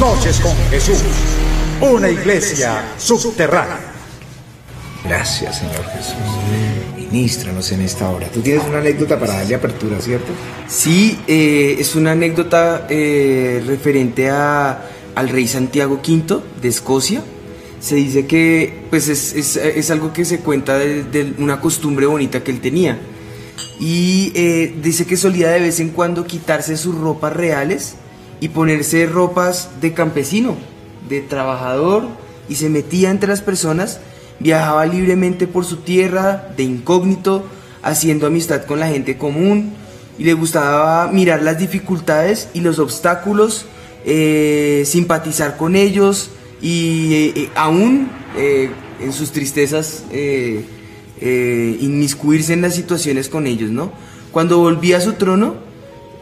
Noches con Jesús, una iglesia subterránea. Gracias, Señor Jesús. Ministranos en esta hora. Tú tienes una anécdota para darle apertura, ¿cierto? Sí, eh, es una anécdota eh, referente a, al rey Santiago V de Escocia. Se dice que pues es, es- es algo que se cuenta de, de una costumbre bonita que él tenía. Y eh, dice que solía de vez en cuando quitarse sus ropas reales y ponerse ropas de campesino, de trabajador, y se metía entre las personas, viajaba libremente por su tierra, de incógnito, haciendo amistad con la gente común, y le gustaba mirar las dificultades y los obstáculos, eh, simpatizar con ellos, y eh, eh, aún eh, en sus tristezas inmiscuirse en las situaciones con ellos, ¿no? Cuando volvía a su trono,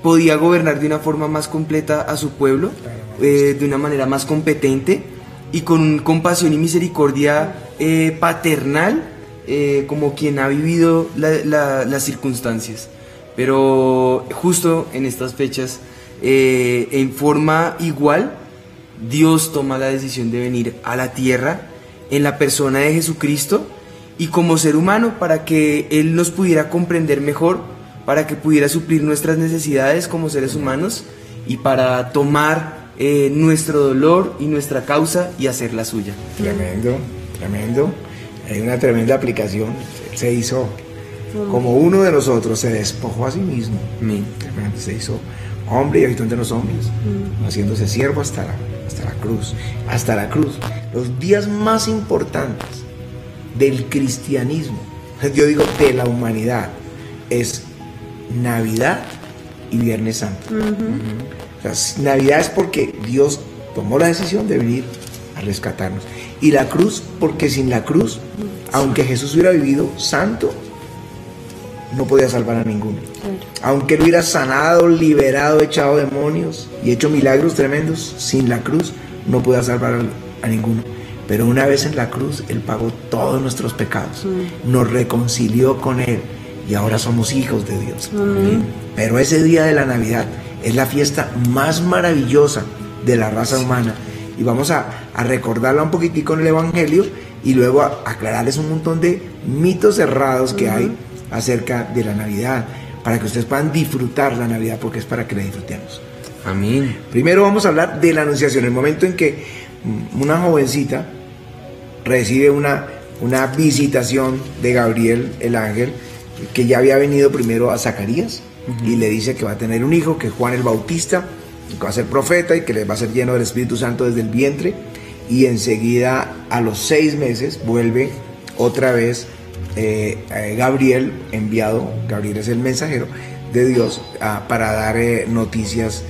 podía gobernar de una forma más completa a su pueblo, eh, de una manera más competente y con compasión y misericordia eh, paternal, eh, como quien ha vivido la- la- las circunstancias. Pero justo en estas fechas, en forma igual, Dios toma la decisión de venir a la tierra en la persona de Jesucristo y como ser humano para que Él nos pudiera comprender mejor, para que pudiera suplir nuestras necesidades como seres humanos y para tomar eh, nuestro dolor y nuestra causa y hacer la suya. Tremendo, tremendo. Hay una tremenda aplicación. Él se hizo como uno de nosotros, se despojó a sí mismo. Tremendo, Se hizo hombre y habitó entre los hombres, haciéndose siervo hasta la, hasta la cruz. Hasta la cruz. Los días más importantes del cristianismo, yo digo de la humanidad, es Navidad y Viernes Santo. O sea, Navidad es porque Dios tomó la decisión de venir a rescatarnos. Y la cruz, porque sin la cruz, aunque Jesús hubiera vivido santo, no podía salvar a ninguno. Aunque él hubiera sanado, liberado, echado demonios y hecho milagros tremendos, sin la cruz no podía salvar a, a ninguno. Pero una vez en la cruz, Él pagó todos nuestros pecados, nos reconcilió con Él y ahora somos hijos de Dios. Pero ese día de la Navidad es la fiesta más maravillosa de la raza humana y vamos a, a recordarla un poquitico en el Evangelio y luego a aclararles un montón de mitos cerrados que hay acerca de la Navidad para que ustedes puedan disfrutar la Navidad porque es para que la disfrutemos. Amén. Primero vamos a hablar de la anunciación, el momento en que una jovencita recibe una, una visitación de Gabriel, el ángel, que ya había venido primero a Zacarías y le dice que va a tener un hijo, que es Juan el Bautista, que va a ser profeta y que le va a ser lleno del Espíritu Santo desde el vientre. Y enseguida, a los seis meses, vuelve otra vez eh, eh, Gabriel, enviado, Gabriel es el mensajero de Dios, para dar eh, noticias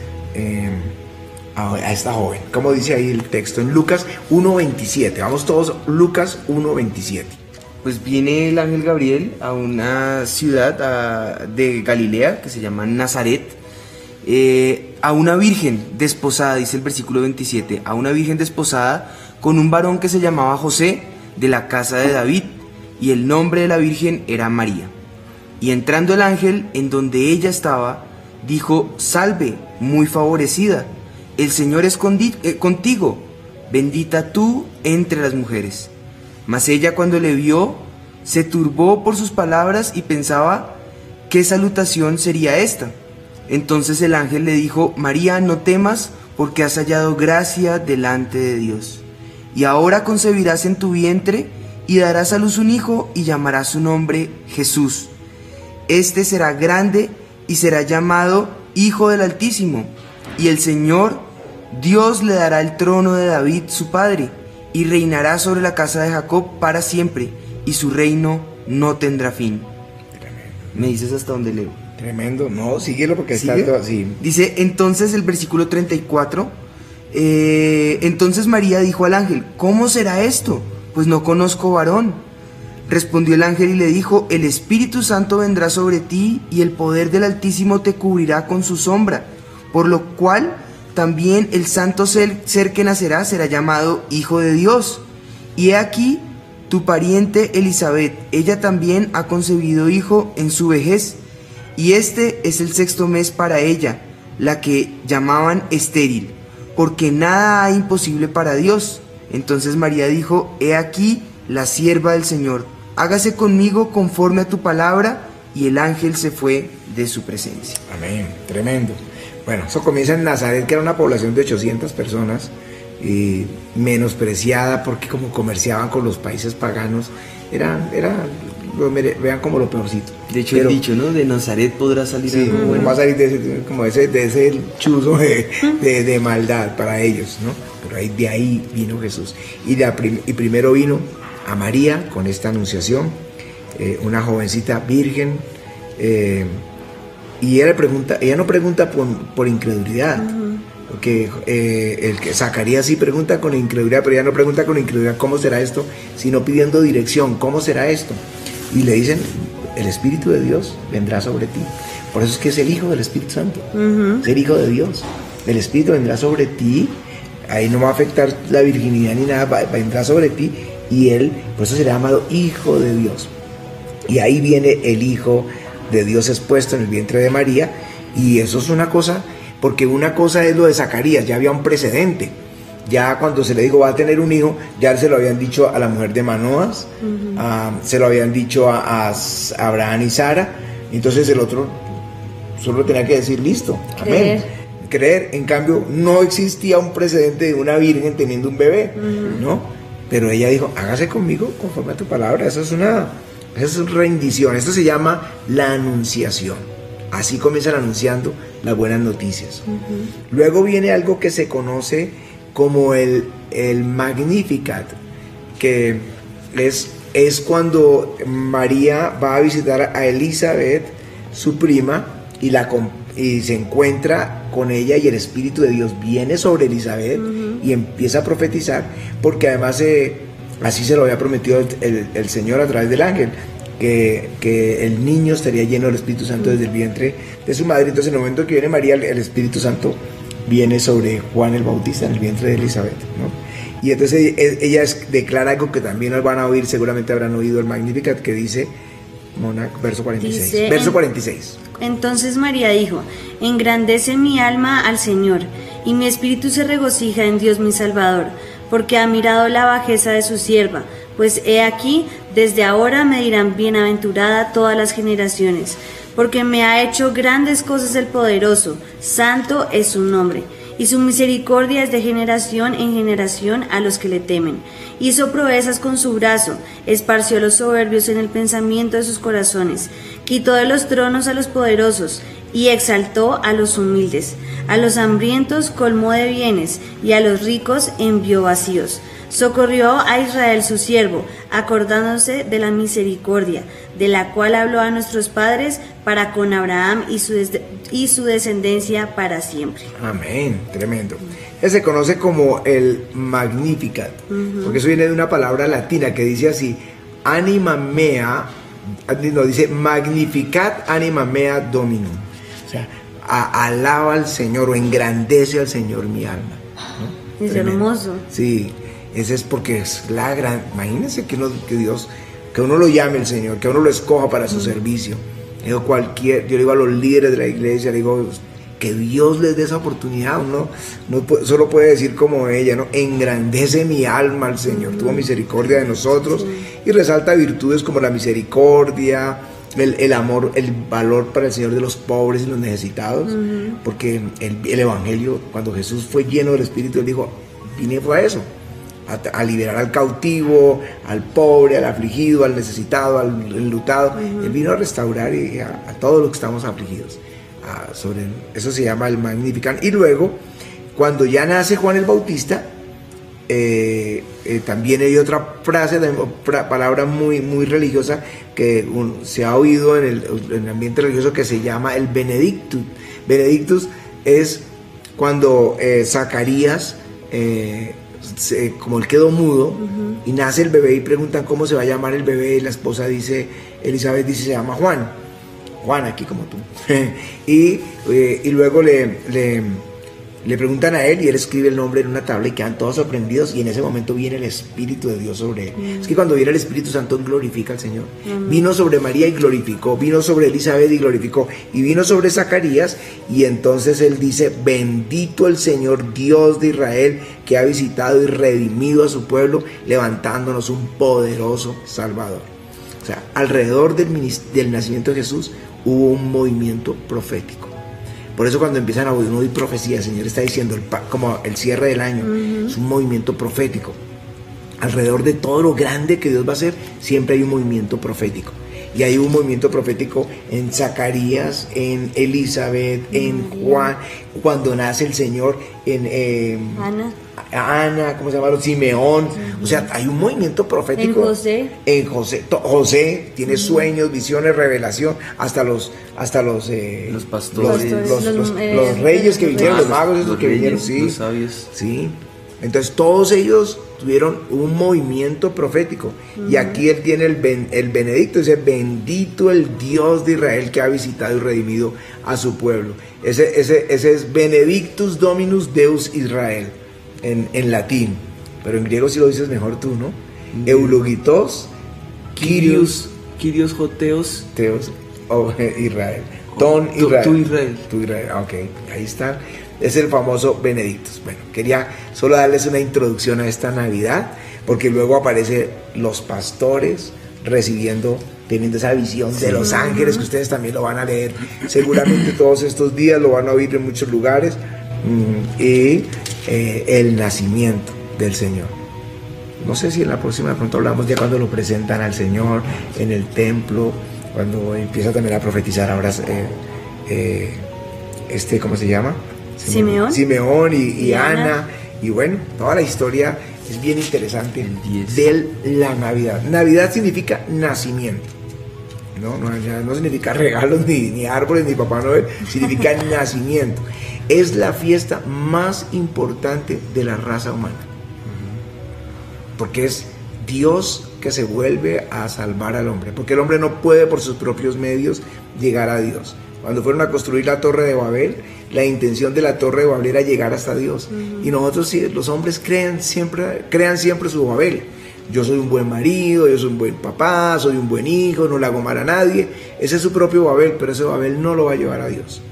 a, a esta joven. Como dice ahí el texto en Lucas 1.27. Vamos todos, Lucas 1.27. Pues viene el ángel Gabriel a una ciudad de Galilea que se llama Nazaret, eh, a una virgen desposada, dice el versículo 27, a una virgen desposada con un varón que se llamaba José de la casa de David, y el nombre de la virgen era María. Y entrando el ángel en donde ella estaba, dijo, salve, muy favorecida, el Señor es eh, contigo, bendita tú entre las mujeres. Mas ella cuando le vio, se turbó por sus palabras y pensaba, ¿qué salutación sería esta? Entonces el ángel le dijo, María, no temas, porque has hallado gracia delante de Dios. Y ahora concebirás en tu vientre y darás a luz un hijo y llamarás su nombre Jesús. Este será grande y será llamado Hijo del Altísimo. Y el Señor, Dios le dará el trono de David, su padre, y reinará sobre la casa de Jacob para siempre, y su reino no tendrá fin. ¿Me dices hasta dónde leo? Tremendo. No, síguelo porque está todo así. Dice entonces el versículo 34, eh, entonces María dijo al ángel, ¿cómo será esto? Pues no conozco varón. Respondió el ángel y le dijo, el Espíritu Santo vendrá sobre ti y el poder del Altísimo te cubrirá con su sombra, por lo cual también el santo ser, que nacerá será llamado Hijo de Dios. Y he aquí tu pariente Elizabeth, ella también ha concebido hijo en su vejez, y este es el sexto mes para ella, la que llamaban estéril, porque nada hay imposible para Dios. Entonces María dijo, He aquí la sierva del Señor, hágase conmigo conforme a tu palabra, y el ángel se fue de su presencia. Amén, tremendo. Bueno, eso comienza en Nazaret, que era una población de 800 personas, y menospreciada porque como comerciaban con los países paganos, eran, eran vean como lo peorcito. De hecho, el dicho, ¿no? De Nazaret podrá salir sí, Va a salir de ese, como ese, de ese chuzo de, de, maldad para ellos, ¿no? Pero ahí, de ahí vino Jesús. Y, de, y primero vino a María con esta anunciación, eh, una jovencita virgen, eh, y ella, pregunta, ella no pregunta por, por incredulidad, porque eh, el que Zacarías sí pregunta con incredulidad, pero ella no pregunta con incredulidad cómo será esto, sino pidiendo dirección, cómo será esto. Y le dicen, el Espíritu de Dios vendrá sobre ti. Por eso es que es el Hijo del Espíritu Santo, es el Hijo de Dios. El Espíritu vendrá sobre ti, ahí no va a afectar la virginidad ni nada, vendrá sobre ti y él, por eso será llamado Hijo de Dios. Y ahí viene el Hijo de Dios expuesto en el vientre de María y eso es una cosa, porque una cosa es lo de Zacarías, ya había un precedente. Ya cuando se le dijo va a tener un hijo, ya se lo habían dicho a la mujer de Manoas, ah, se lo habían dicho a, Abraham y Sara, entonces el otro solo tenía que decir listo, amén. Creer, en cambio, no existía un precedente de una virgen teniendo un bebé, ¿no? Pero ella dijo, hágase conmigo conforme a tu palabra, eso es una, es rendición, esto se llama la anunciación. Así comienzan anunciando las buenas noticias. Luego viene algo que se conoce como el, el Magnificat, que es, es cuando María va a visitar a Elizabeth, su prima, y, la, y se encuentra con ella y el Espíritu de Dios viene sobre Elizabeth y empieza a profetizar, porque además eh, así se lo había prometido el, Señor a través del ángel. Que, que, el niño estaría lleno del Espíritu Santo desde el vientre de su madre. Entonces, en el momento que viene María, el Espíritu Santo viene sobre Juan el Bautista en el vientre de Elizabeth. ¿no? Y entonces e, ella declara algo que también van a oír, seguramente habrán oído el Magnificat, que dice, Mona, verso 46. verso 46. Entonces María dijo, engrandece mi alma al Señor, y mi espíritu se regocija en Dios mi Salvador, porque ha mirado la bajeza de su sierva, pues he aquí, desde ahora me dirán bienaventurada todas las generaciones porque me ha hecho grandes cosas el poderoso, santo es su nombre, y su misericordia es de generación en generación a los que le temen. Hizo proezas con su brazo, esparció los soberbios en el pensamiento de sus corazones, quitó de los tronos a los poderosos, y exaltó a los humildes. A los hambrientos colmó de bienes, y a los ricos envió vacíos. Socorrió a Israel su siervo, acordándose de la misericordia, de la cual habló a nuestros padres para con Abraham y su, y su descendencia para siempre. Amén, tremendo. Ese se conoce como el Magnificat, porque eso viene de una palabra latina que dice así, anima mea, no, dice magnificat anima mea dominum. Alaba al Señor o engrandece al Señor mi alma. Es hermoso. Sí, ese es porque es la gran. Imagínense que, que Dios, que uno lo llame el Señor, que uno lo escoja para su servicio. Yo, cualquier, yo le digo a los líderes de la iglesia, le digo que Dios les dé esa oportunidad. Uno no solo puede decir como ella, ¿no? Engrandece mi alma al Señor, tuvo misericordia de nosotros y resalta virtudes como la misericordia, el, amor, el valor para el Señor de los pobres y los necesitados, porque el, el, Evangelio, cuando Jesús fue lleno del Espíritu, él dijo, vine a eso, a, liberar al cautivo, al pobre, al afligido, al necesitado, al enlutado. Él vino a restaurar a, todos los que estamos afligidos. sobre, eso se llama el Magnificat. Y luego, cuando ya nace Juan el Bautista, eh, eh, también hay otra frase, palabra muy, muy religiosa que se ha oído en el, ambiente religioso que se llama el Benedictus. Benedictus es cuando eh, Zacarías como él quedó mudo y nace el bebé y preguntan cómo se va a llamar el bebé y la esposa dice, Elizabeth dice se llama Juan, Juan aquí como tú. y, eh, y, luego le, Le preguntan a él y él escribe el nombre en una tabla y quedan todos sorprendidos y en ese momento viene el Espíritu de Dios sobre él. Es que cuando viene el Espíritu Santo glorifica al Señor. Vino sobre María y glorificó, vino sobre Elizabeth y glorificó, y vino sobre Zacarías y entonces él dice, bendito el Señor Dios de Israel que ha visitado y redimido a su pueblo, levantándonos un poderoso Salvador. O sea, alrededor del, del nacimiento de Jesús hubo un movimiento profético. Por eso cuando empiezan a oír, profecía, el Señor está diciendo, como el cierre del año, es un movimiento profético. Alrededor de todo lo grande que Dios va a hacer, siempre hay un movimiento profético. Y hay un movimiento profético en Zacarías, en Elizabeth, en Juan, cuando nace el Señor, en eh, Ana. Ana, ¿cómo se llama? Simeón. O sea, hay un movimiento profético. En José. En José. José tiene sueños, visiones, revelación, hasta los, hasta los, eh, los pastores, los, eh, reyes que vinieron, los magos esos que vinieron, sí. Los sabios. Sí. Entonces todos ellos tuvieron un movimiento profético. Y aquí él tiene el, el benedicto, dice, bendito el Dios de Israel que ha visitado y redimido a su pueblo. Ese, ese, ese es Benedictus Dominus Deus Israel en, latín, pero en griego si lo dices mejor tú, ¿no? Mm. Eulogitos, Kyrios, Kyrios Joteos, Teos, oh, Israel. Ton Israel. Tu, Israel. Tu Israel, ok, ahí está. Es el famoso Benedictus. Bueno, quería solo darles una introducción a esta Navidad, porque luego aparecen los pastores recibiendo, teniendo esa visión de los ángeles, que ustedes también lo van a leer seguramente todos estos días, lo van a oír en muchos lugares. Mm, y eh, el nacimiento del Señor. No sé si en la próxima de pronto hablamos ya cuando lo presentan al Señor en el templo, cuando empieza también a profetizar ahora eh, eh, este, ¿cómo se llama? Simeón. Simeón y, Ana. Y bueno, toda la historia es bien interesante de la Navidad. Navidad significa nacimiento. No, no, no significa regalos, ni, ni árboles, ni Papá Noel, significa nacimiento es la fiesta más importante de la raza humana. Porque es Dios que se vuelve a salvar al hombre. Porque el hombre no puede por sus propios medios llegar a Dios. Cuando fueron a construir la torre de Babel, la intención de la torre de Babel era llegar hasta Dios. Y nosotros, los hombres, crean siempre, crean siempre su Babel. Yo soy un buen marido, yo soy un buen papá, soy un buen hijo, no le hago mal a nadie. Ese es su propio Babel, pero ese Babel no lo va a llevar a Dios.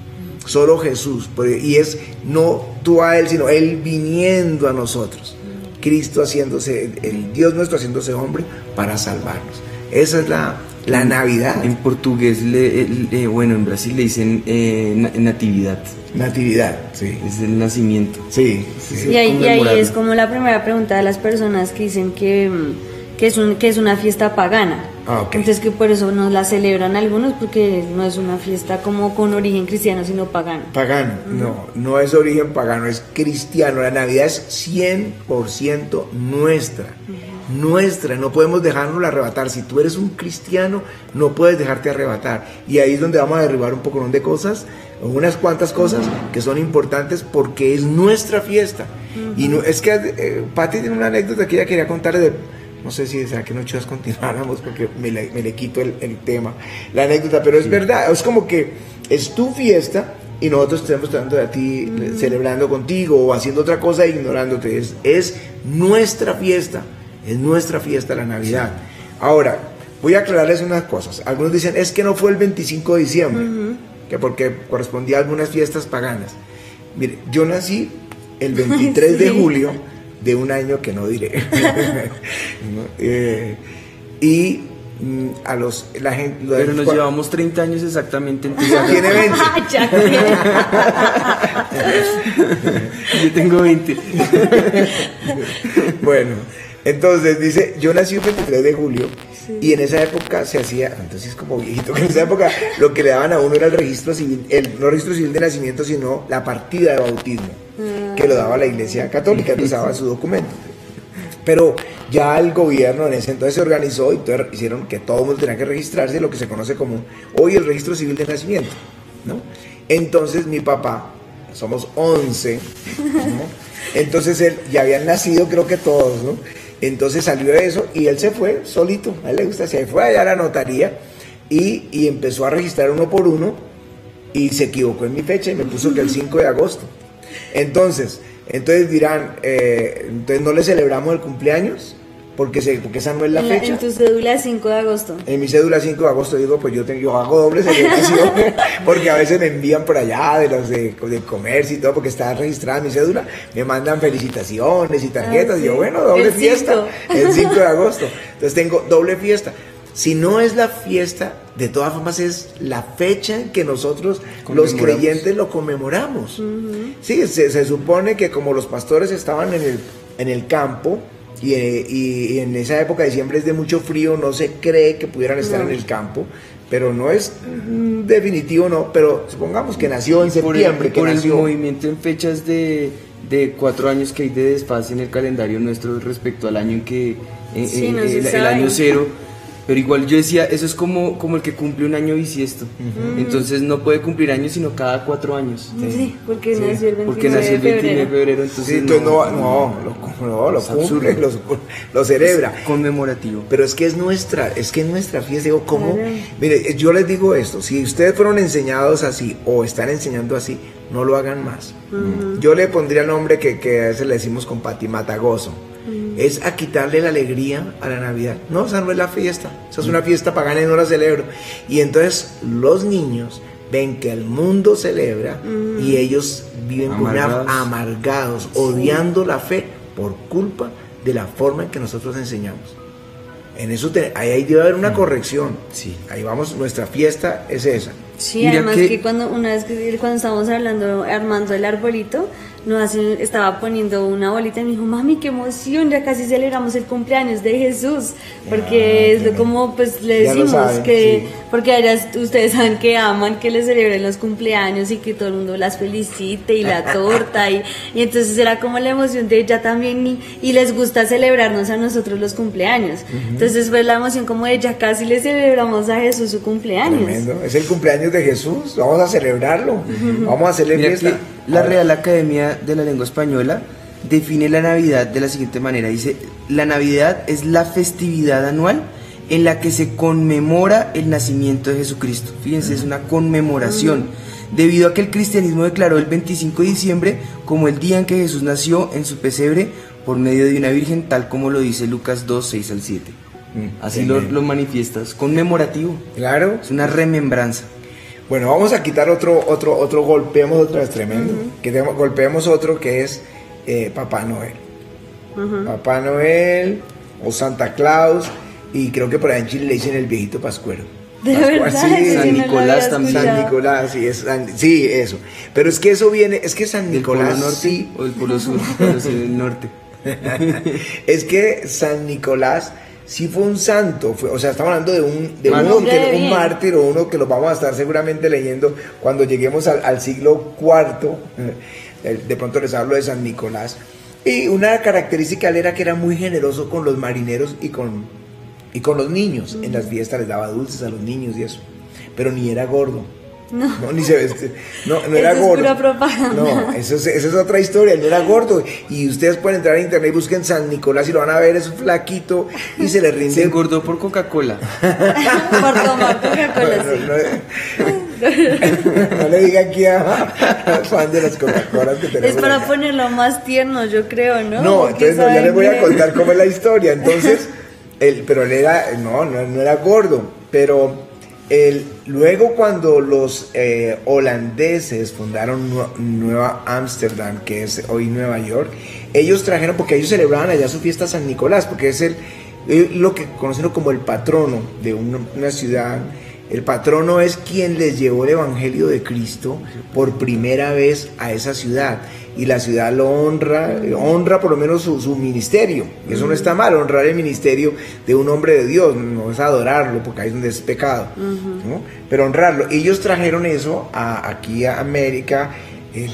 Solo Jesús. Y es no tú a Él, sino Él viniendo a nosotros. Cristo haciéndose, el Dios nuestro haciéndose hombre para salvarnos. Esa es la, la Navidad. En portugués, le, bueno, en Brasil le dicen eh, natividad. Natividad, sí. Es el nacimiento. Sí. y ahí, ahí, es como la primera pregunta de las personas que dicen que, que, es, un, que es una fiesta pagana. Ah, Entonces que por eso no la celebran algunos porque no es una fiesta como con origen cristiano, sino pagano. Pagano, no, no es origen pagano, es cristiano. La Navidad es 100% nuestra. Nuestra, no podemos dejarnos arrebatar. Si tú eres un cristiano, no puedes dejarte arrebatar. Y ahí es donde vamos a derribar un poco de cosas, unas cuantas cosas que son importantes porque es nuestra fiesta. Y no, es que eh, Patti tiene una anécdota que ella quería contar de no sé si será que no chicos continuáramos porque me le, quito el, tema, la anécdota, pero es verdad, es como que es tu fiesta y nosotros estamos tratando de a ti, celebrando contigo o haciendo otra cosa e ignorándote. Es, es nuestra fiesta, es nuestra fiesta la Navidad. Ahora, voy a aclararles unas cosas. Algunos dicen, es que no fue el 25 de diciembre, que porque correspondía a algunas fiestas paganas. Mire, yo nací el 23 de julio de un año que no diré. Eh, y mm, a los la gente pero nos llevamos 30 años exactamente ya tiene 20 yo tengo 20 bueno entonces dice yo nací el 23 de julio y en esa época se hacía entonces como viejito que en esa época lo que le daban a uno era el registro civil el no registro civil de nacimiento sino la partida de bautismo que lo daba la Iglesia Católica, entonces daba su documento. Pero ya el gobierno en ese entonces se organizó y hicieron que todo el mundo tenía que registrarse, lo que se conoce como hoy el registro civil de nacimiento. ¿no? Entonces mi papá, somos 11, entonces él ya habían nacido creo que todos, ¿no? Entonces salió eso y él se fue solito, a él le gusta, se fue allá a la notaría y, y empezó a registrar uno por uno y se equivocó en mi fecha y me puso que el 5 de agosto. Entonces, entonces dirán, eh, entonces no le celebramos el cumpleaños porque, se, porque esa no es la En, fecha. en tu cédula 5 de agosto. En mi cédula 5 de agosto digo, pues yo, tengo, yo hago doble celebración, porque a veces me envían por allá de los de, de comercio y todo, porque está registrada mi cédula, me mandan felicitaciones y tarjetas, Ah, y yo, sí. bueno, doble El fiesta, cinco. el 5 de agosto. Entonces tengo doble fiesta. Si no es la fiesta, de todas formas es la fecha en que nosotros, los creyentes, lo conmemoramos. Sí, se, se supone que como los pastores estaban en el, en el campo, y, eh, y en esa época de diciembre es de mucho frío, no se cree que pudieran estar en el campo, pero no es mm, definitivo, no, pero supongamos que nació en por el, septiembre, que por el nació... movimiento en fechas de, de cuatro años que hay de desfase en el calendario nuestro respecto al año en que en- Sí, en- no se el, el año cero pero igual yo decía eso es como como el que cumple un año bisiesto entonces no puede cumplir años sino cada cuatro años Sí, porque nació el 29 porque nació el de 29 de febrero. febrero entonces Sí, entonces no, no, lo, no, lo cumple, lo, lo celebra. conmemorativo Pero es que es nuestra, es que es nuestra fiesta. Digo, ¿cómo? Claro. Mire, yo les digo esto, si ustedes fueron enseñados así o están enseñando así, no lo hagan más. Yo le pondría el nombre que, que a veces le decimos con Pati Matagoso. Es a quitarle la alegría a la Navidad. No, esa no es la fiesta. Esa es una fiesta pagana y no la celebro. Y entonces los niños ven que el mundo celebra y ellos viven con una- Amargados. amargados, odiando la fe por culpa de la forma en que nosotros enseñamos. En eso te- ahí, ahí debe haber una corrección. Sí. Ahí vamos, nuestra fiesta es esa. Sí, Mira además que- que... cuando una vez que cuando estábamos hablando, armando el arbolito, nos hacen- estaba poniendo una bolita y me dijo, mami, qué emoción, ya casi celebramos el cumpleaños de Jesús, porque es lo como pues le decimos saben, que, sí. porque allá ustedes saben que aman que les celebren los cumpleaños y que todo el mundo las felicite y la torta y, y entonces era como la emoción de ella también y, y les gusta celebrarnos a nosotros los cumpleaños. Entonces fue la emoción como de ya casi le celebramos a Jesús su cumpleaños. Tremendo. Es el cumpleaños de Jesús. Vamos a celebrarlo. Vamos a hacerle Mira fiesta. que la Real Academia de la Lengua Española define la Navidad de la siguiente manera. Dice, la Navidad es la festividad anual en la que se conmemora el nacimiento de Jesucristo. Fíjense, es una conmemoración. Debido a que el cristianismo declaró el 25 de diciembre como el día en que Jesús nació en su pesebre por medio de una virgen, tal como lo dice Lucas 2, 6 al 7. Mm, Así lo, lo manifiestas, conmemorativo. Claro. Es una remembranza. Bueno, vamos a quitar otro, otro, otro golpeemos otra vez tremendo. Que tenemos- golpeemos otro que es eh, Papá Noel. Papá Noel o Santa Claus. Y creo que por ahí en Chile le dicen el viejito pascuero. De Pascua- verdad, sí, San Nicolás también. San. Nicolás, sí, es San- sí, eso. Pero es que eso viene, es que San ¿Del Nicolás Polo Norte sí, o del Polo Sur? Del Norte. es que San Nicolás sí fue un santo, fue- o sea, estamos hablando de un, de uno que, un mártir o uno que lo vamos a estar seguramente leyendo cuando lleguemos al, al siglo IV, eh, de pronto les hablo de San Nicolás. Y una característica él era que era muy generoso con los marineros y con, y con los niños. En las fiestas les daba dulces a los niños y eso. Pero ni era gordo. No. ni se veste. No, no Eso era es gordo. pura propaganda. No, eso es, esa es otra historia. Él no era gordo. Y ustedes pueden entrar a internet y busquen San Nicolás y lo van a ver. Es un flaquito y se le Se rinde. engordó por Coca-Cola. Por tomar Coca-Cola, No, sí. no- no le diga aquí a, fan de las Coca-Colas que tenemos. Es para acá. ponerlo más tierno, yo creo, ¿no? No, Porque entonces no, ya les voy a contar cómo es la historia. Entonces, él, pero él era, no, no, no era gordo, pero él, luego cuando los eh, holandeses fundaron Nue- Nueva Ámsterdam, que es hoy Nueva York, ellos trajeron, porque ellos celebraban allá su fiesta San Nicolás, porque es el, eh, lo que conocen como el patrono de una ciudad. El patrono es quien les llevó el Evangelio de Cristo por primera vez a esa ciudad. Y la ciudad lo honra, honra por lo menos su, su ministerio. Eso no está mal, honrar el ministerio de un hombre de Dios, no es adorarlo, porque ahí es donde es pecado. ¿no? Pero honrarlo. Ellos trajeron eso a- aquí a América eh,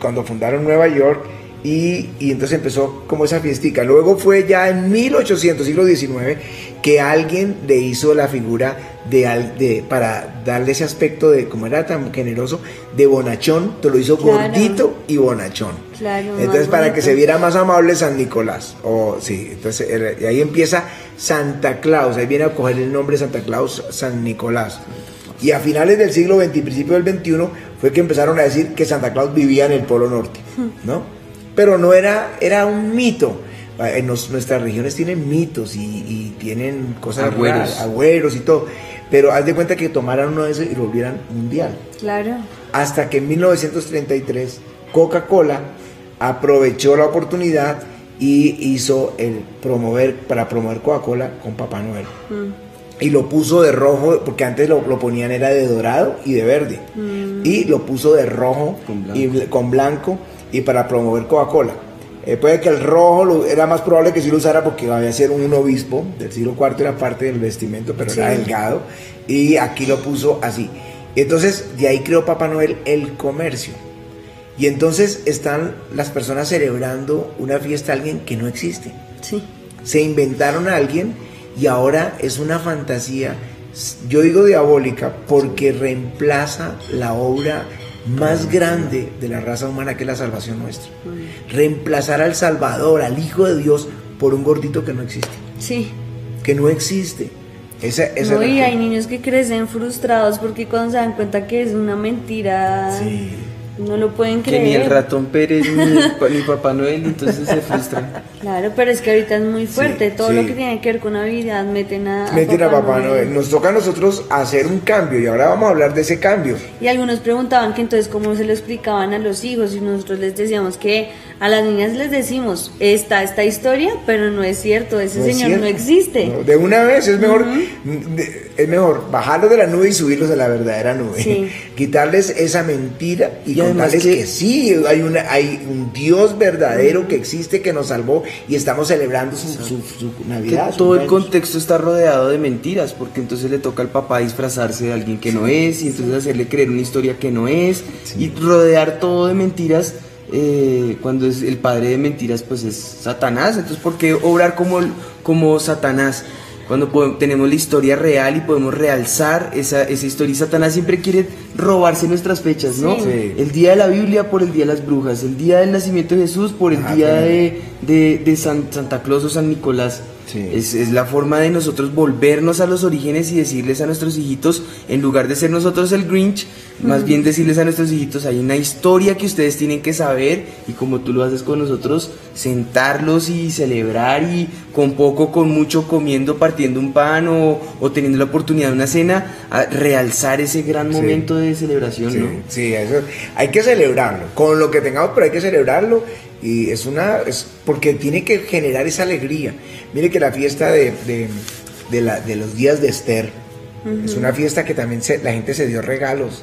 cuando fundaron Nueva York. Y, y entonces empezó como esa fiestica. Luego fue ya en 1800, siglo XIX, que alguien le hizo la figura de, de para darle ese aspecto de, como era tan generoso, de bonachón, te lo hizo Claro. gordito y bonachón. Claro, entonces para que se viera más amable San Nicolás. O sí, entonces ahí empieza Santa Claus, ahí viene a coger el nombre Santa Claus, San Nicolás. Y a finales del siglo XX y principio del XXI fue que empezaron a decir que Santa Claus vivía en el Polo Norte, ¿no? Pero no era, era un mito. En nos- nuestras regiones tienen mitos y, y tienen cosas Agüeros. raras, agüeros y todo. Pero haz de cuenta que tomaran uno de esos y lo volvieran mundial Claro. hasta que en 1933 Coca-Cola aprovechó la oportunidad y hizo el promover para promover Coca-Cola con Papá Noel. Y lo puso de rojo, porque antes lo, lo ponían era de dorado y de verde. Y lo puso de rojo Con blanco. y con blanco y para promover Coca-Cola. Eh, puede que el rojo lo- era más probable que sí lo usara porque había ser un obispo del siglo IV, era parte del vestimento, pero era delgado. Y aquí lo puso así. Entonces, de ahí creó Papá Noel el comercio. Y entonces están las personas celebrando una fiesta a alguien que no existe. Sí. Se inventaron a alguien y ahora es una fantasía, yo digo diabólica, porque reemplaza la obra más grande de la raza humana que es la salvación nuestra. Reemplazar al Salvador, al Hijo de Dios, por un gordito que no existe. Sí. Que no existe. Esa, esa No, y hay niños que crecen frustrados porque cuando se dan cuenta que es una mentira, Sí. No lo pueden Que creer. ni el ratón Pérez ni, ni Papá Noel, entonces se frustran. Claro, pero es que ahorita es muy fuerte. Todo sí. lo que tiene que ver con Navidad meten a, a Meten a Papá Noel. Nos toca a nosotros hacer un cambio y ahora vamos a hablar de ese cambio. Y algunos preguntaban que entonces cómo se lo explicaban a los hijos y nosotros les decíamos que a las niñas les decimos, está esta historia, pero no es cierto, ese No es señor cierto. no existe. No, de una vez es mejor, de- es mejor bajarlos de la nube y subirlos a la verdadera nube. Sí. Quitarles esa mentira y, contarles que, que- sí, hay, una, hay un Dios verdadero que existe, que nos salvó y estamos celebrando su, su- su Que Navidad. su todo el contexto está rodeado de mentiras, porque entonces le toca al papá disfrazarse de alguien que no es, y entonces hacerle creer una historia que no es, y rodear todo de mentiras, eh, cuando es el padre de mentiras, pues es Satanás. Entonces, ¿por qué obrar como, como Satanás? Cuando podemos- tenemos la historia real y podemos realzar esa, esa historia. Y Satanás siempre quiere robarse nuestras fechas, ¿no? Sí. El día de la Biblia por el día de las brujas, el día del nacimiento de Jesús por el Ah, día claro. de, de, de San- Santa Claus o San Nicolás. Sí. Es, es la forma de nosotros volvernos a los orígenes y decirles a nuestros hijitos, en lugar de ser nosotros el Grinch, más bien decirles a nuestros hijitos, hay una historia que ustedes tienen que saber y como tú lo haces con nosotros, sentarlos y celebrar y con poco, con mucho, comiendo, partiendo un pan o, o teniendo la oportunidad de una cena, a realzar ese gran Sí. momento de celebración, Sí, ¿no? sí, eso hay que celebrarlo, con lo que tengamos, pero hay que celebrarlo y es una, es porque tiene que generar esa alegría. Mire que la fiesta de, de, de la- de los días de Esther es una fiesta que también se- la gente se dio regalos,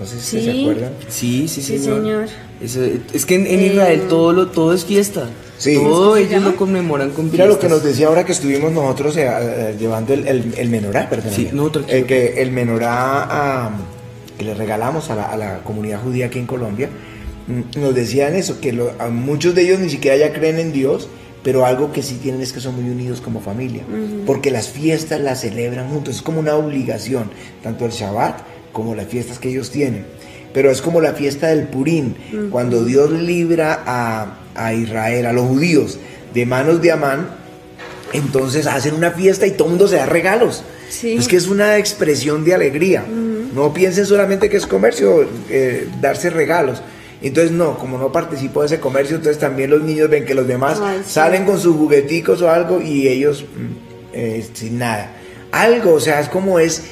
no sé si Sí. se acuerdan. Sí, sí, Sí, señor. señor. Eso- es que en, en Eh, Israel todo, lo, todo es fiesta. Sí. Todo ¿Cómo se ellos lo conmemoran con Mira lo que nos decía ahora que estuvimos nosotros eh, eh, llevando el, el, el menorá, perdón. Sí, no, el, que, el menorá ah, que le regalamos a la, a la comunidad judía aquí en Colombia, nos decían eso, que lo- a muchos de ellos ni siquiera ya creen en Dios, pero algo que sí tienen es que son muy unidos como familia, porque las fiestas las celebran juntos, es como una obligación, tanto el Shabbat como las fiestas que ellos tienen. Pero es como la fiesta del Purín, cuando Dios libra a, a Israel, a los judíos, de manos de Amán, entonces hacen una fiesta y todo el mundo se da regalos. Sí. Es que es una expresión de alegría. No piensen solamente que es comercio, eh, darse regalos. Entonces, no, como no participo de ese comercio, entonces también los niños ven que los demás Ay, sí. salen con sus jugueticos o algo y ellos mm, eh, sin nada. Algo, o sea, es como es,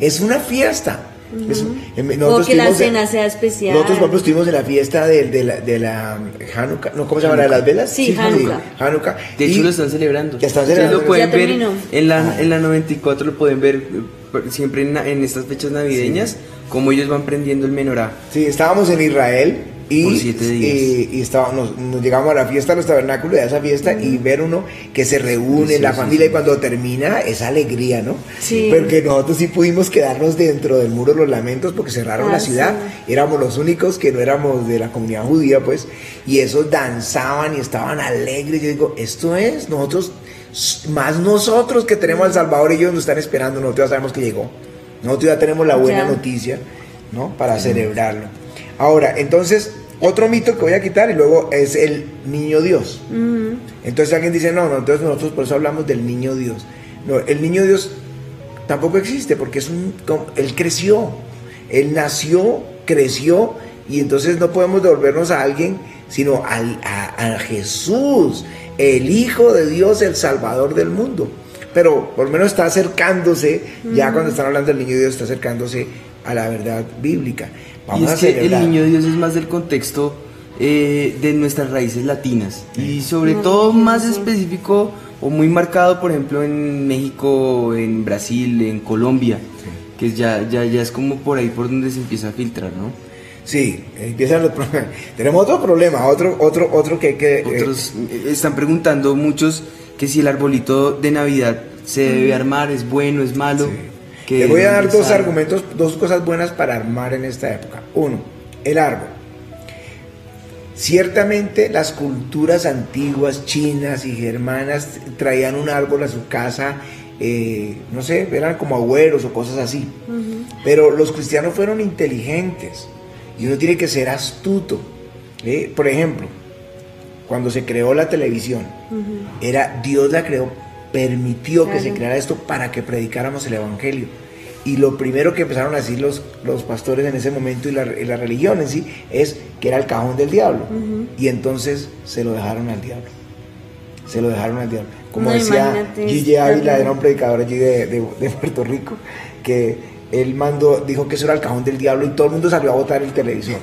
es una fiesta. Es- em, O nosotros que la estuvimos en- cena sea especial. nosotros, por ejemplo, estuvimos en la fiesta de, de la, de la Hanukkah, ¿no? ¿Cómo se llama? ¿La de las velas? Sí, Hanukkah. Hanukkah. De hecho, Y- lo están celebrando. Ya están Ustedes celebrando. lo pueden Ya ver terminó. en la, en la 94, lo pueden ver eh, siempre en, en estas fechas navideñas, cómo ellos van prendiendo el menorá. Sí, estábamos en Israel y, Por siete días. y, y estaba- nos, nos llegamos a la fiesta, a los tabernáculos de esa fiesta y ver uno que se reúne, Sí, la sí, familia sí. y cuando termina es alegría, ¿no? Sí. Porque nosotros sí pudimos quedarnos dentro del muro de los lamentos porque cerraron Ah, la ciudad, sí. éramos los únicos que no éramos de la comunidad judía, pues, y esos danzaban y estaban alegres. Yo digo, esto es, nosotros, más nosotros que tenemos al Salvador, ellos nos están esperando, nosotros ya sabemos que llegó. Nosotros ya tenemos la buena Ya. noticia, ¿no? Para celebrarlo. Ahora, entonces, otro mito que voy a quitar y luego es el niño Dios. Ujú. Entonces alguien dice, no, no, entonces nosotros por eso hablamos del niño Dios. No, el niño Dios tampoco existe porque es un, él creció, él nació creció y entonces no podemos devolvernos a alguien, sino al- a, a Jesús, el Hijo de Dios, el Salvador del mundo. Pero por lo menos está acercándose, ya cuando están hablando del niño Dios, está acercándose a la verdad bíblica. Y es a que el niño Dios es más del contexto eh, de nuestras raíces latinas y sobre todo más específico o muy marcado, por ejemplo, en México, en Brasil, en Colombia, que ya, ya, ya es como por ahí por donde se empieza a filtrar, ¿no? Sí, empiezan los problemas. Tenemos otro problema, otro, otro, otro que hay que... eh, Otros eh, están preguntando muchos que si el arbolito de Navidad se debe armar, es bueno, es malo. Que Les voy a dar dos argumentos, dos cosas buenas para armar en esta época. Uno, el árbol. Ciertamente las culturas antiguas, chinas y germanas, traían un árbol a su casa, eh, no sé, eran como agüeros o cosas así. Pero los cristianos fueron inteligentes y uno tiene que ser astuto. ¿eh? Por ejemplo, cuando se creó la televisión, era Dios la creó, permitió que se creara esto para que predicáramos el Evangelio. Y lo primero que empezaron a decir los, los pastores en ese momento y la, y la religión en sí es que era el cajón del diablo. Y entonces se lo dejaron al diablo. Se lo dejaron al diablo. Como No, decía Gigi Ávila, era un predicador allí de, de- de Puerto Rico, que él mandó, dijo que eso era el cajón del diablo y todo el mundo salió a votar el televisor.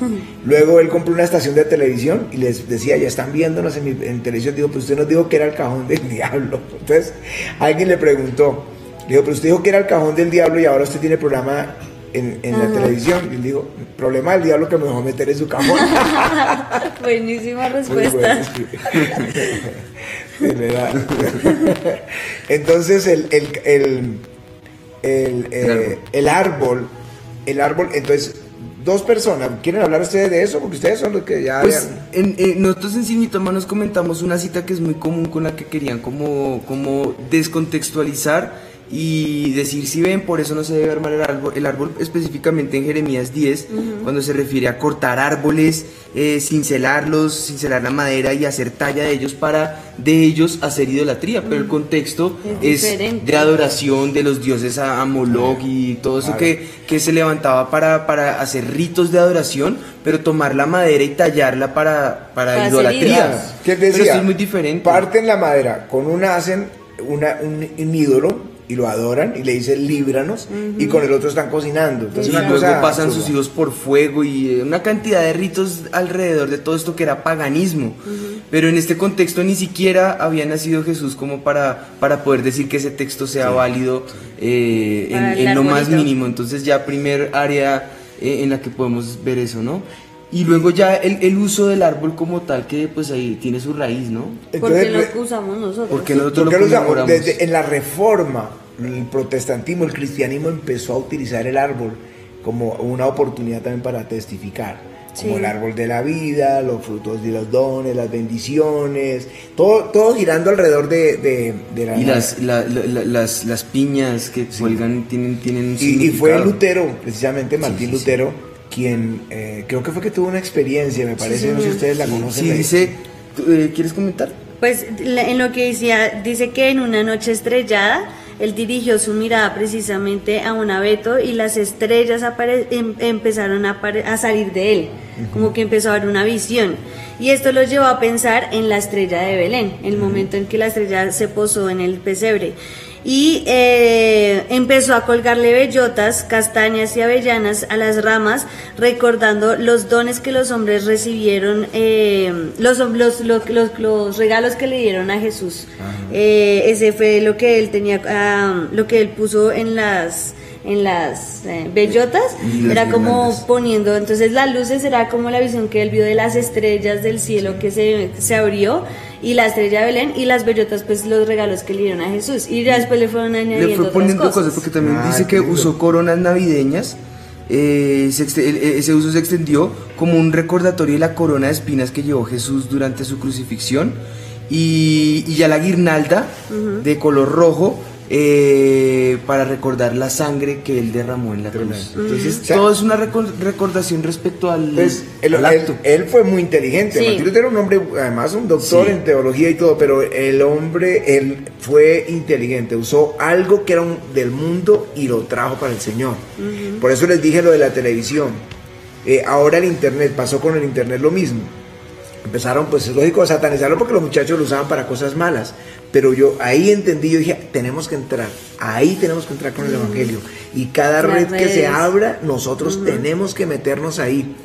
Luego él compró una estación de televisión y les decía, ya están viéndonos en, mi- en televisión. Digo, pues usted nos dijo que era el cajón del diablo. Entonces alguien le preguntó, le dijo, pero usted dijo que era el cajón del diablo y ahora usted tiene programa en, en la televisión. Y él dijo, problema del diablo que me dejó meter en su cajón. Buenísima respuesta. Entonces el, el, el, el, eh, el árbol, el árbol, entonces dos personas, ¿quieren hablar ustedes de eso? Porque ustedes son los que ya... Pues en, en- nosotros en Sin Mitoma nos comentamos una cita que es muy común con la que querían como, como descontextualizar y decir si ven, por eso no se debe armar el árbol, el árbol específicamente en Jeremías 10, cuando se refiere a cortar árboles, eh, cincelarlos, cincelar la madera y hacer talla de ellos para de ellos hacer idolatría, pero el contexto Es es, de adoración de los dioses a, a Moloch y todo eso que, que se levantaba para, para hacer ritos de adoración, pero tomar la madera y tallarla para, para, Para idolatría. ¿Qué Pero decía? esto es muy diferente. Parten la madera, con una hacen una, un, un ídolo y lo adoran y le dicen líbranos y con el otro están cocinando. Entonces Y una luego cosa pasan absurda. sus hijos por fuego y eh, una cantidad de ritos alrededor de todo esto que era paganismo. Pero en este contexto ni siquiera había nacido Jesús como para, para poder decir que ese texto sea válido eh, en, lo más mínimo. Entonces ya primer área eh, en la que podemos ver eso, ¿no? Y luego ya el, el uso del árbol como tal que pues ahí tiene su raíz, ¿no? Porque Entonces, lo usamos nosotros. Porque nosotros ¿Por qué lo usamos? Desde, en la reforma, el protestantismo, el cristianismo empezó a utilizar el árbol como una oportunidad también para testificar. Como Sí. el árbol de la vida, los frutos de los dones, las bendiciones, todo, todo girando alrededor de, de- de la Y las, la- la- la- las, las piñas que cuelgan tienen, tienen un Y, y fue. Lutero, precisamente Martín sí, sí. Lutero, quien eh, creo que fue que tuvo una experiencia, me parece, no sé si ustedes la conocen. Sí, dice, ¿tú, eh, ¿quieres comentar? Pues la- en lo que decía, dice que en una noche estrellada, él dirigió su mirada precisamente a un abeto y las estrellas apare- em- empezaron a, a salir de él, como que empezó a ver una visión. Y esto lo llevó a pensar en la estrella de Belén, el momento en que la estrella se posó en el pesebre. Y eh, empezó a colgarle bellotas, castañas y avellanas a las ramas, recordando los dones que los hombres recibieron, eh, los, los, los, los- los regalos que le dieron a Jesús. Eh, ese fue lo que él tenía, ah, lo que él puso en las en las eh, bellotas, las era como poniendo, entonces las luces era como la visión que él vio de las estrellas del cielo que se, se abrió y la estrella de Belén y las bellotas pues los regalos que le dieron a Jesús y ya después le fueron añadiendo Le fue otras poniendo cosas. cosas, porque también Ah, dice que lindo. usó coronas navideñas. eh, se el- ese uso se extendió como un recordatorio de la corona de espinas que llevó Jesús durante su crucifixión. Y, y ya la guirnalda de color rojo eh, para recordar la sangre que él derramó en la cruz. Entonces, O sea, todo es una recor- recordación respecto al, Pues, él, al acto. él fue muy inteligente. Sí. Martín Lutero era un hombre, además un doctor Sí. en teología y todo, pero el hombre, él fue inteligente. Usó algo que era un- del mundo y lo trajo para el Señor. Por eso les dije lo de la televisión. Eh, ahora el Internet, pasó con el Internet lo mismo. Empezaron, pues es lógico, a satanizarlo porque los muchachos lo usaban para cosas malas. Pero yo ahí entendí, yo dije, tenemos que entrar, ahí tenemos que entrar con el Evangelio. Y cada Las red que se redes. abra, nosotros tenemos que meternos ahí.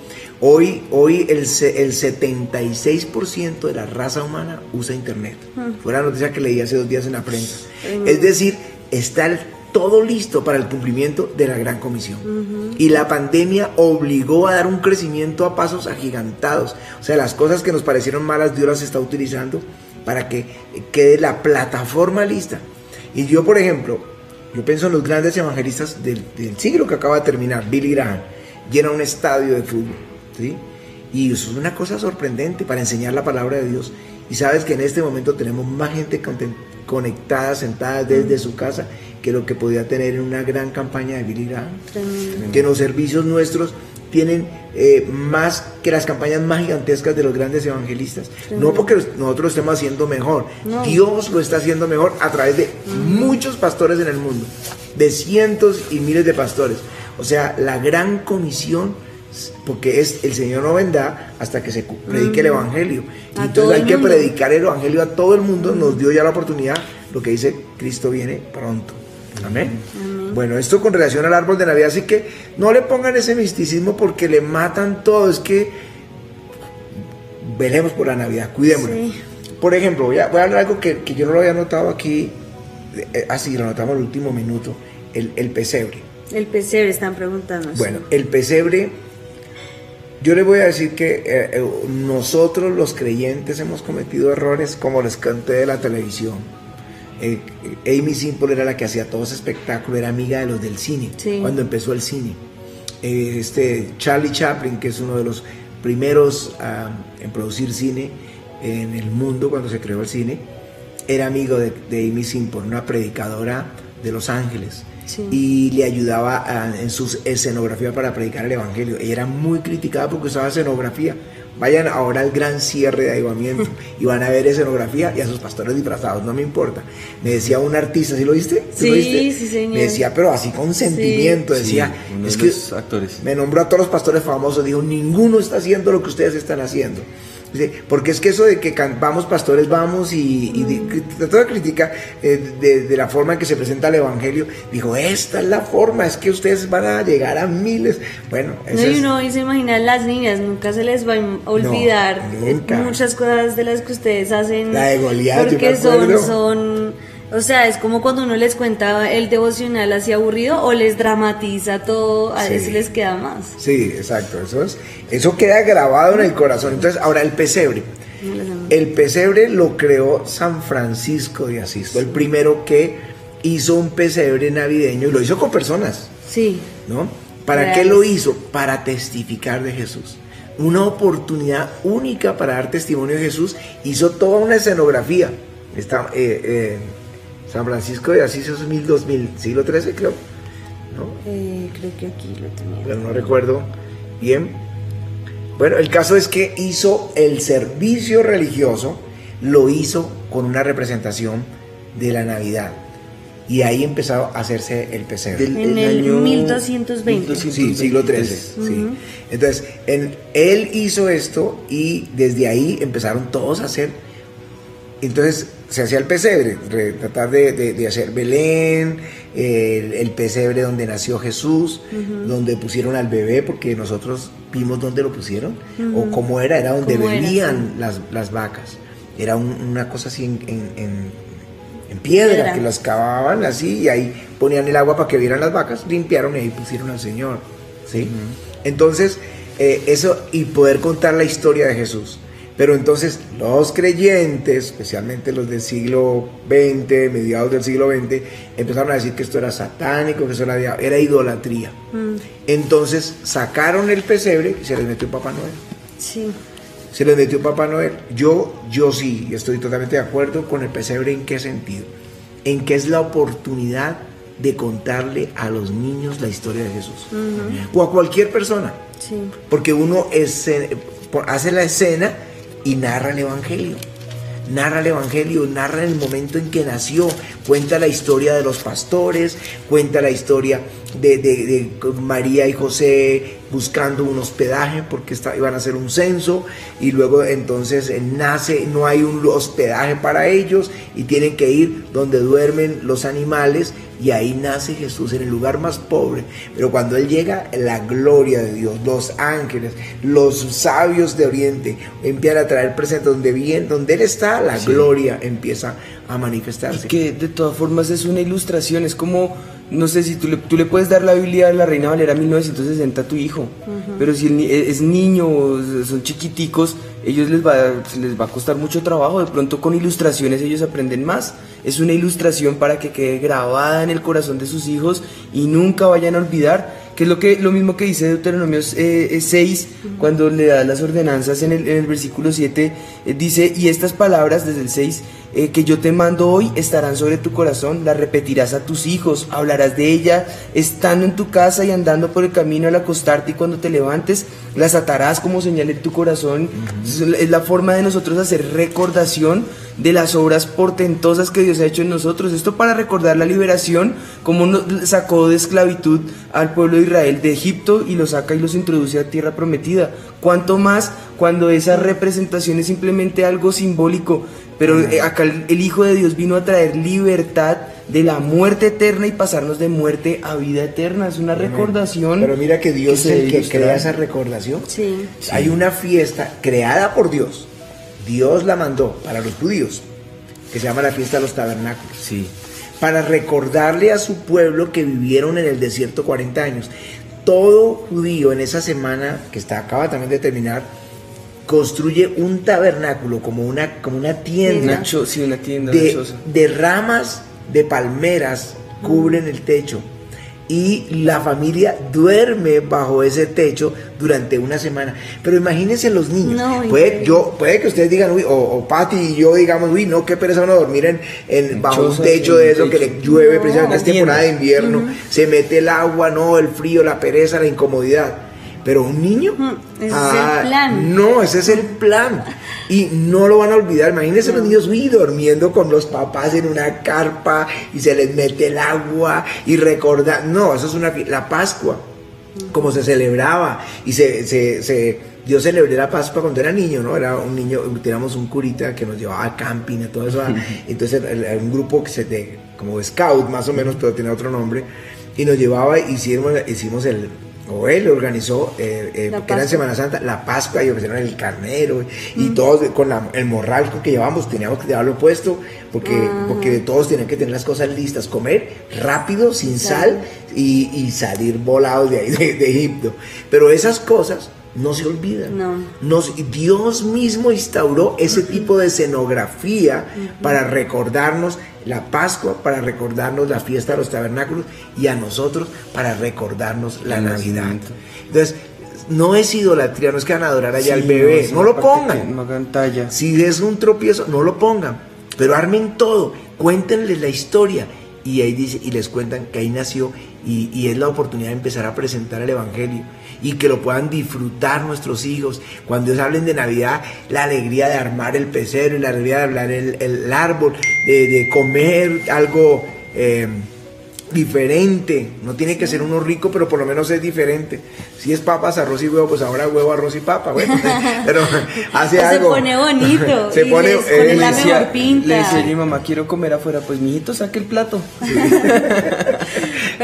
Hoy, hoy el, el 76% de la raza humana usa Internet. Fue la noticia que leí hace dos días en la prensa. Es decir, está el- todo listo para el cumplimiento de la gran comisión. Y la pandemia obligó a dar un crecimiento a pasos agigantados. O sea, las cosas que nos parecieron malas, Dios las está utilizando para que quede la plataforma lista. Y yo, por ejemplo, yo pienso en los grandes evangelistas del, del siglo que acaba de terminar, Billy Graham, llena un estadio de fútbol, ¿sí? Y eso es una cosa sorprendente para enseñar la palabra de Dios. Y sabes que en este momento tenemos más gente conectada, sentada desde su casa, que lo que podía tener en una gran campaña de Billy Graham. Tremendo. Que los servicios nuestros tienen eh, más que las campañas más gigantescas de los grandes evangelistas. No porque nosotros lo estemos haciendo mejor, No. Dios lo está haciendo mejor a través de muchos pastores en el mundo, de cientos y miles de pastores. O sea, la gran comisión, porque es el Señor no vendrá hasta que se predique el Evangelio. A entonces hay que predicar el Evangelio a todo el mundo, nos dio ya la oportunidad, lo que dice Cristo viene pronto. Amén. Bueno, esto con relación al árbol de Navidad, así que no le pongan ese misticismo porque le matan todo, es que velemos por la Navidad, cuidémoslo. Sí. Por ejemplo, voy a, voy a hablar algo que, que yo no lo había notado aquí, eh, así lo notamos el último minuto, el, el pesebre. El pesebre están preguntando. Bueno, el pesebre, yo les voy a decir que eh, eh, nosotros los creyentes hemos cometido errores como les canté de la televisión. Eh, Amy Simple era la que hacía todo ese espectáculo, era amiga de los del cine, Sí. cuando empezó el cine. Eh, este Charlie Chaplin, que es uno de los primeros ah, en producir cine en el mundo cuando se creó el cine, era amigo de, de Amy Simple, una predicadora de Los Ángeles Sí. y le ayudaba a- en su escenografía para predicar el Evangelio. Ella era muy criticada porque usaba escenografía. Vayan ahora al gran cierre de avivamiento y van a ver escenografía y a sus pastores disfrazados, no me importa. Me decía un artista, ¿sí lo viste? ¿Sí lo Sí, viste? sí, señor. Me decía, pero así con sentimiento, decía, Sí, uno es de que los actores. me nombró a todos los pastores famosos, dijo, ninguno está haciendo lo que ustedes están haciendo. Porque es que eso de que vamos pastores, vamos y, y de- de crítica eh, de, de la forma en que se presenta el Evangelio, dijo, esta es la forma, es que ustedes van a llegar a miles. Bueno, No, eso y es- uno y se imagina las niñas, nunca se les va a olvidar muchas cosas de las que ustedes hacen. La de Goliat, yo Porque me son, son, o sea, es como cuando uno les cuenta el devocional así aburrido o les dramatiza todo, a Sí. veces les queda más. Sí, exacto, eso, es, eso queda grabado en el corazón. Entonces, ahora el pesebre. El pesebre lo creó San Francisco de Asís, fue el primero que hizo un pesebre navideño y lo hizo con personas, Sí, ¿no? ¿Para qué lo hizo? Para testificar de Jesús. Una oportunidad única para dar testimonio de Jesús. Hizo toda una escenografía. Está, eh, eh, San Francisco de Asís es 1000, 2000, siglo XIII creo, ¿no? eh, creo que aquí lo tenía. pero no recuerdo bien. Bueno, el caso es que hizo el servicio religioso, lo hizo con una representación de la Navidad. Y ahí empezó a hacerse el pesebre. Del- En el 1220. Sí, siglo XIII. sí. Entonces, en- él hizo esto y desde ahí empezaron todos a hacer. Entonces se hacía el pesebre, re- tratar de, de- de hacer Belén, el, el pesebre donde nació Jesús, donde pusieron al bebé, porque nosotros vimos dónde lo pusieron, o cómo era, era donde era, bebían las, las vacas. Era un- una cosa así en, en- en- en piedra, Piedra. que las cavaban así y ahí ponían el agua para que vieran las vacas, limpiaron y ahí pusieron al Señor. ¿sí? Entonces, eh, eso y poder contar la historia de Jesús. Pero entonces los creyentes, especialmente los del siglo XX, mediados del siglo XX, empezaron a decir que esto era satánico, que eso era, era idolatría. Mm, Entonces sacaron el pesebre y se les metió Papá Noel sí, se les metió Papá Noel. Yo, yo sí, estoy totalmente de acuerdo con el pesebre. ¿En qué sentido? En que es la oportunidad de contarle a los niños la historia de Jesús. O a cualquier persona. sí. Porque uno escena- hace la escena y narra el Evangelio. Narra el Evangelio, narra el momento en que nació, cuenta la historia de los pastores, cuenta la historia de, de- de María y José buscando un hospedaje porque está, iban a hacer un censo y luego entonces eh, nace, no hay un hospedaje para ellos y tienen que ir donde duermen los animales y ahí nace Jesús en el lugar más pobre. Pero cuando Él llega, la gloria de Dios, los ángeles, los sabios de Oriente empiezan a traer presente donde bien, donde Él está, la gloria empieza a manifestarse. Y que de todas formas es una ilustración, es como no sé si tú le, tú le puedes dar la Biblia a la Reina Valera 1960 a tu hijo, pero si es niño son chiquiticos, ellos les va, les va a costar mucho trabajo, de pronto con ilustraciones ellos aprenden más. Es una ilustración para que quede grabada en el corazón de sus hijos y nunca vayan a olvidar, que es lo, que, lo mismo que dice Deuteronomio 6, eh, cuando le da las ordenanzas en el, en el versículo 7, eh, dice, y estas palabras desde el 6, eh, que yo te mando hoy estarán sobre tu corazón, las repetirás a tus hijos, hablarás de ella estando en tu casa y andando por el camino al acostarte y cuando te levantes, las atarás como señal en tu corazón. Es la forma de nosotros hacer recordación de las obras portentosas que Dios ha hecho en nosotros. Esto para recordar la liberación, como nos sacó de esclavitud al pueblo de Israel de Egipto y lo saca y los introduce a tierra prometida. Cuanto más cuando esa representación es simplemente algo simbólico pero eh, acá el, Hijo de Dios vino a traer libertad de la muerte eterna y pasarnos de muerte a vida eterna. Es una recordación. Pero mira que Dios es el que crea esa recordación. Sí. Hay una fiesta creada por Dios. Dios la mandó para los judíos, que se llama la fiesta de los tabernáculos. Sí. Para recordarle a su pueblo que vivieron en el desierto 40 años. Todo judío en esa semana, que está, acaba también de terminar, construye un tabernáculo como una, como una tienda, una tienda de, ramas de palmeras cubren el techo y la familia duerme bajo ese techo durante una semana. Pero imagínense los niños. puede, yo, puede que ustedes digan, uy, o, o Pati y yo digamos, uy, no, qué pereza uno dormir en, bajo un techo de eso que le llueve precisamente en temporada de invierno, se mete el agua, no, el frío, la pereza, la incomodidad. Pero un niño, ese es el ah, plan. no, ese es el plan. Y no lo van a olvidar. Imagínense los niños uy, durmiendo con los papás en una carpa y se les mete el agua y recordar. No, eso es una la Pascua, como se celebraba. Y se, se, se yo celebré la Pascua cuando era niño, ¿no? Era un niño, teníamos un curita que nos llevaba a camping y todo eso. Entonces era un grupo que se de, como scout más o menos, pero tenía otro nombre. Y nos llevaba, hicimos, hicimos el, o él organizó, eh, eh que era en Semana Santa, la Pascua y ofrecieron el carnero y todos con el morral que llevamos teníamos que llevarlo puesto porque, porque todos tienen que tener las cosas listas, comer rápido, sin sal, y, salir volados de ahí de, Egipto. Pero esas cosas no se olvidan. No. Dios mismo instauró ese tipo de escenografía para recordarnos la Pascua para recordarnos la fiesta de los tabernáculos y a nosotros para recordarnos la Navidad. Entonces, no es idolatría, no es que van a adorar allá al bebé, no, lo pongan. Si es un tropiezo, no lo pongan, pero armen todo, cuéntenles la historia y ahí dice y les cuentan que ahí nació y, y es la oportunidad de empezar a presentar el evangelio y que lo puedan disfrutar nuestros hijos. Cuando ellos hablen de Navidad, la alegría de armar el pecero, la alegría de hablar el, el árbol, de, comer algo eh, diferente. No tiene que ser uno rico, pero por lo menos es diferente. Si es papas, arroz y huevo, pues ahora huevo, arroz y papa. Bueno, pero hace algo. Se pone bonito. se pone, eh, la mejor pinta. Le decía a mi mamá, quiero comer afuera. Pues mijito, saque el plato.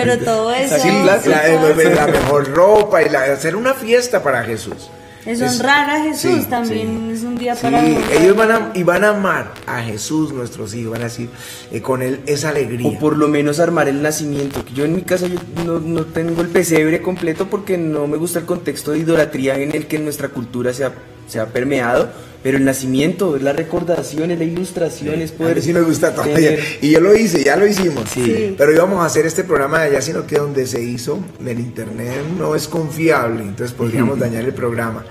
pero todo eso. La, mejor ropa y hacer una fiesta para Jesús. Es honrar a Jesús también, es un día para ellos van a, y van a amar a Jesús, nuestros hijos, van a decir eh, con él esa alegría. O por lo menos armar el nacimiento. Yo en mi casa yo no, tengo el pesebre completo porque no me gusta el contexto de idolatría en el que nuestra cultura se ha, se ha permeado, pero el nacimiento, la recordación, la ilustración, es poder... A mí sí me gusta todavía. Y yo lo hice, ya lo hicimos. Sí. Pero íbamos a hacer este programa de allá, sino que donde se hizo, en el internet, no es confiable, entonces podríamos dañar el programa.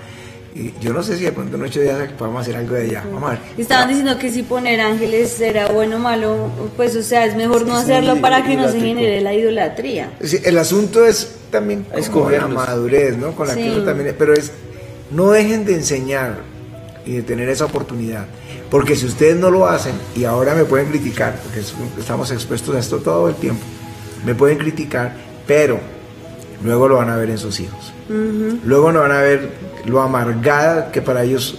Y yo no sé si de pronto en ocho días podemos hacer algo de allá. Vamos a ver. Estaban diciendo que si poner ángeles era bueno o malo, pues o sea, es mejor no hacerlo para que no se genere la idolatría. el asunto es también escoger la madurez, ¿no? Con la que también, pero es no dejen de enseñar y de tener esa oportunidad. Porque si ustedes no lo hacen, y ahora me pueden criticar, porque estamos expuestos a esto todo el tiempo, me pueden criticar, pero luego lo van a ver en sus hijos. Luego no van a ver lo amargada que para ellos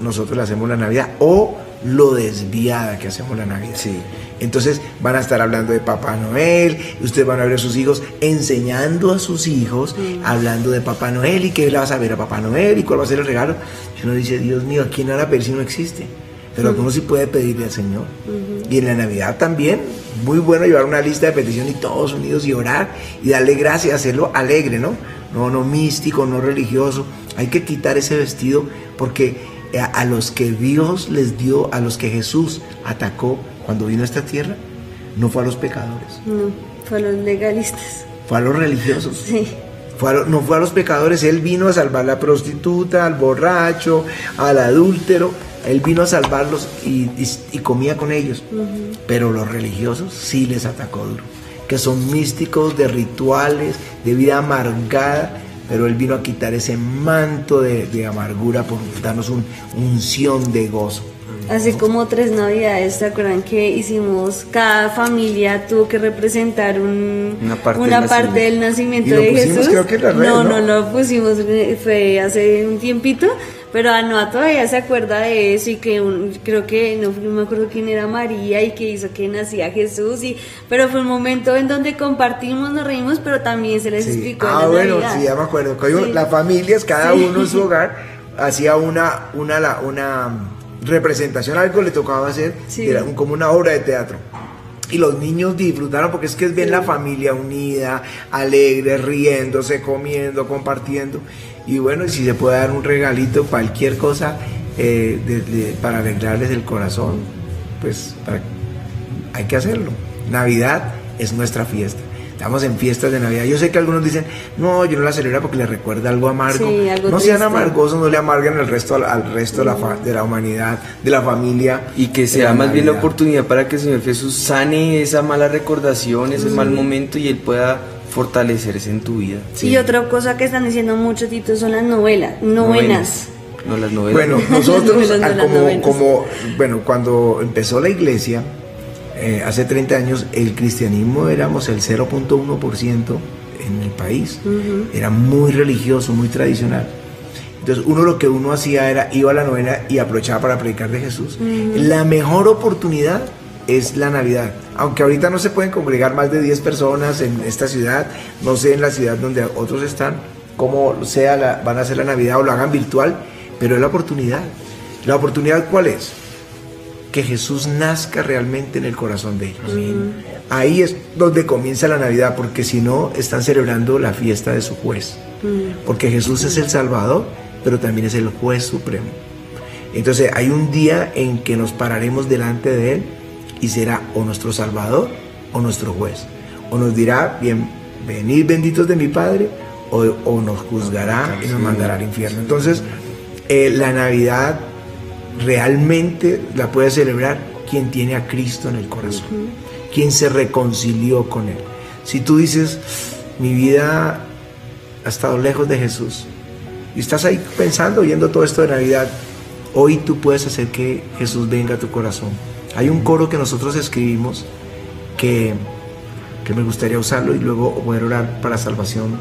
nosotros le hacemos la Navidad o lo desviada que hacemos la Navidad. Sí. Entonces van a estar hablando de Papá Noel, ustedes van a ver a sus hijos enseñando a sus hijos, hablando de Papá Noel y qué le vas a ver a Papá Noel y cuál va a ser el regalo. Y uno dice, Dios mío, ¿a quién van a pedir si no existe? Pero uno sí puede pedirle al Señor. Y en la Navidad también, muy bueno llevar una lista de peticiones y todos unidos y orar y darle gracias, hacerlo alegre, ¿no? No, no místico, no religioso. Hay que quitar ese vestido porque a los que Dios les dio, a los que Jesús atacó cuando vino a esta tierra, no fue a los pecadores, No, fue a los legalistas. fue a los religiosos. Sí. Fue lo- no fue a los pecadores, Él vino a salvar a la prostituta, al borracho, al adúltero. Él vino a salvarlos y, y- y comía con ellos. Pero los religiosos sí les atacó duro. Que son místicos de rituales, de vida amargada. Pero Él vino a quitar ese manto de, de amargura por darnos un unción de gozo. Hace como tres navidades, ¿se acuerdan que hicimos, cada familia tuvo que representar un, Una parte una del parte nacimiento. del nacimiento Y lo de pusimos, Jesús? creo que en las redes, no, ¿no? no lo pusimos, fue hace un tiempito, pero Anoa todavía se acuerda de eso y que un- creo que, no, no me acuerdo quién era María y que hizo que nacía Jesús, y, pero fue un momento en donde compartimos, nos reímos, pero también se les Sí. explicó. Ah, la bueno, Navidad. sí, ya me acuerdo. Sí. Las familias, cada Sí. uno en su hogar, hacía una, una, la- una representación, algo le tocaba hacer, Sí. era un- como una obra de teatro. Y los niños disfrutaron porque es que es bien la familia unida, alegre, riéndose, comiendo, compartiendo. Y bueno, y si se puede dar un regalito, cualquier cosa eh, de- de- para alegrarles el corazón, pues para- hay que hacerlo. Navidad es nuestra fiesta. Estamos en fiestas de Navidad. Yo sé que algunos dicen, no, yo no la celebro porque le recuerda algo amargo. Sí, algo no sean triste. amargosos, no le amarguen el resto al, al resto de la, fa- de la humanidad, de la familia. Y que sea más bien la Navidad. oportunidad para que el Señor Jesús sane esa mala recordación, ese mal momento y Él pueda fortalecerse en tu vida. Y otra cosa que están diciendo muchos Tito son las novelas, novenas. No las novelas. Bueno, nosotros, Novelas, ah, no como, novenas. como, bueno, cuando empezó la iglesia, eh, hace 30 años, el cristianismo éramos el 0.1% en el país. Era muy religioso, muy tradicional. Entonces, uno lo que uno hacía era, iba a la novena y aprovechaba para predicar de Jesús. La mejor oportunidad es la Navidad. Aunque ahorita no se pueden congregar más de 10 personas en esta ciudad, no sé en la ciudad donde otros están, cómo sea, la- van a hacer la Navidad o lo hagan virtual, pero es la oportunidad. ¿La oportunidad cuál es? Que Jesús nazca realmente en el corazón de ellos. Ahí es donde comienza la Navidad, porque si no, están celebrando la fiesta de su juez. Porque Jesús es el Salvador, pero también es el juez supremo. Entonces hay un día en que nos pararemos delante de Él y será o nuestro Salvador o nuestro juez. O nos dirá, bien, venid benditos de mi Padre, o, o nos juzgará y nos mandará al infierno. Entonces, eh, la Navidad realmente la puede celebrar quien tiene a Cristo en el corazón, quien se reconcilió con Él. Si tú dices, mi vida ha estado lejos de Jesús, y estás ahí pensando, oyendo todo esto de Navidad, hoy tú puedes hacer que Jesús venga a tu corazón. Hay un coro que nosotros escribimos que, que me gustaría usarlo y luego poder orar para salvación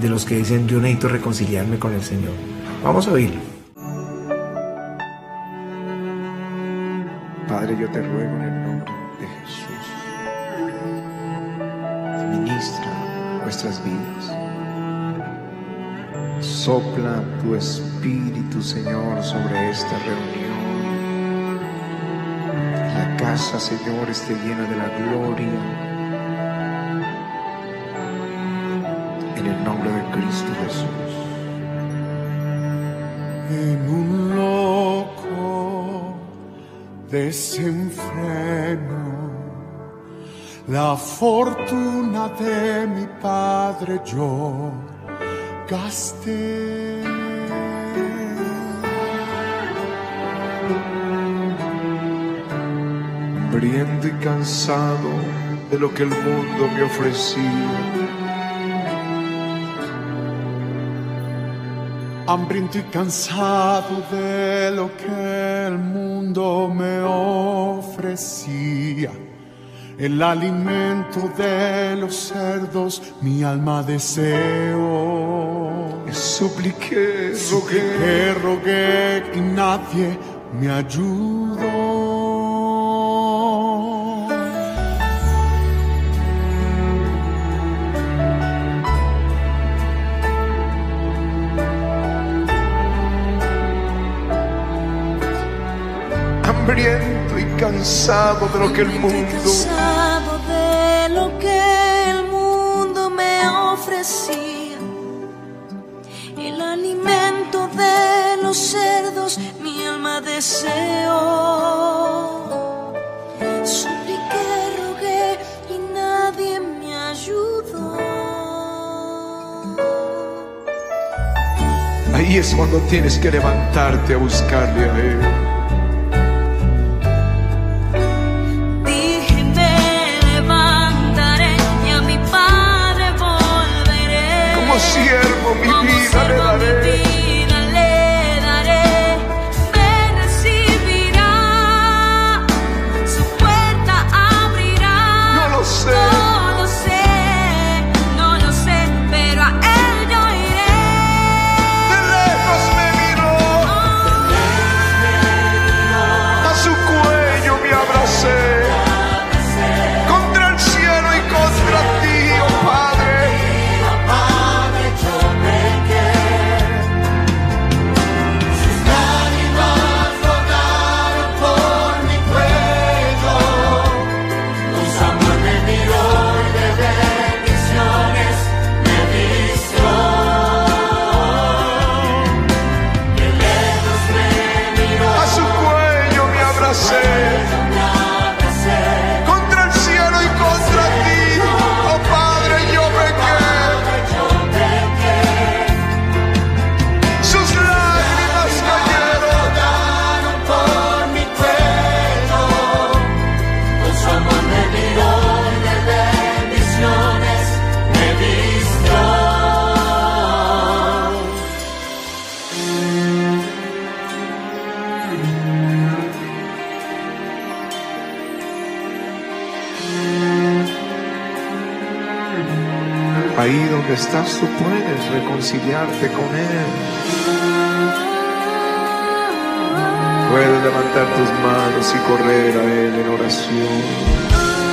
de los que dicen, yo necesito reconciliarme con el Señor. Vamos a oírlo. Padre, yo te ruego en el nombre de Jesús, ministra nuestras vidas. Sopla tu espíritu, Señor, sobre esta reunión. Casa, Señor, esté llena de la gloria. En el nombre de Cristo Jesús. en un loco desenfreno. La fortuna de mi padre yo gasté. Hambriento y cansado de lo que el mundo me ofrecía. hambriento y cansado de lo que el mundo me ofrecía. el alimento de los cerdos, mi alma deseo. Supliqué, Supliqué, rogué y nadie me ayudó. Cansado de lo que el mundo cansado de lo que el mundo me ofrecía. El alimento de los cerdos, mi alma deseó. Supliqué, rogué y nadie me ayudó. Ahí es cuando tienes que levantarte a buscarle a Él. Reconciliarte con Él. Puedes levantar tus manos y correr a Él en oración.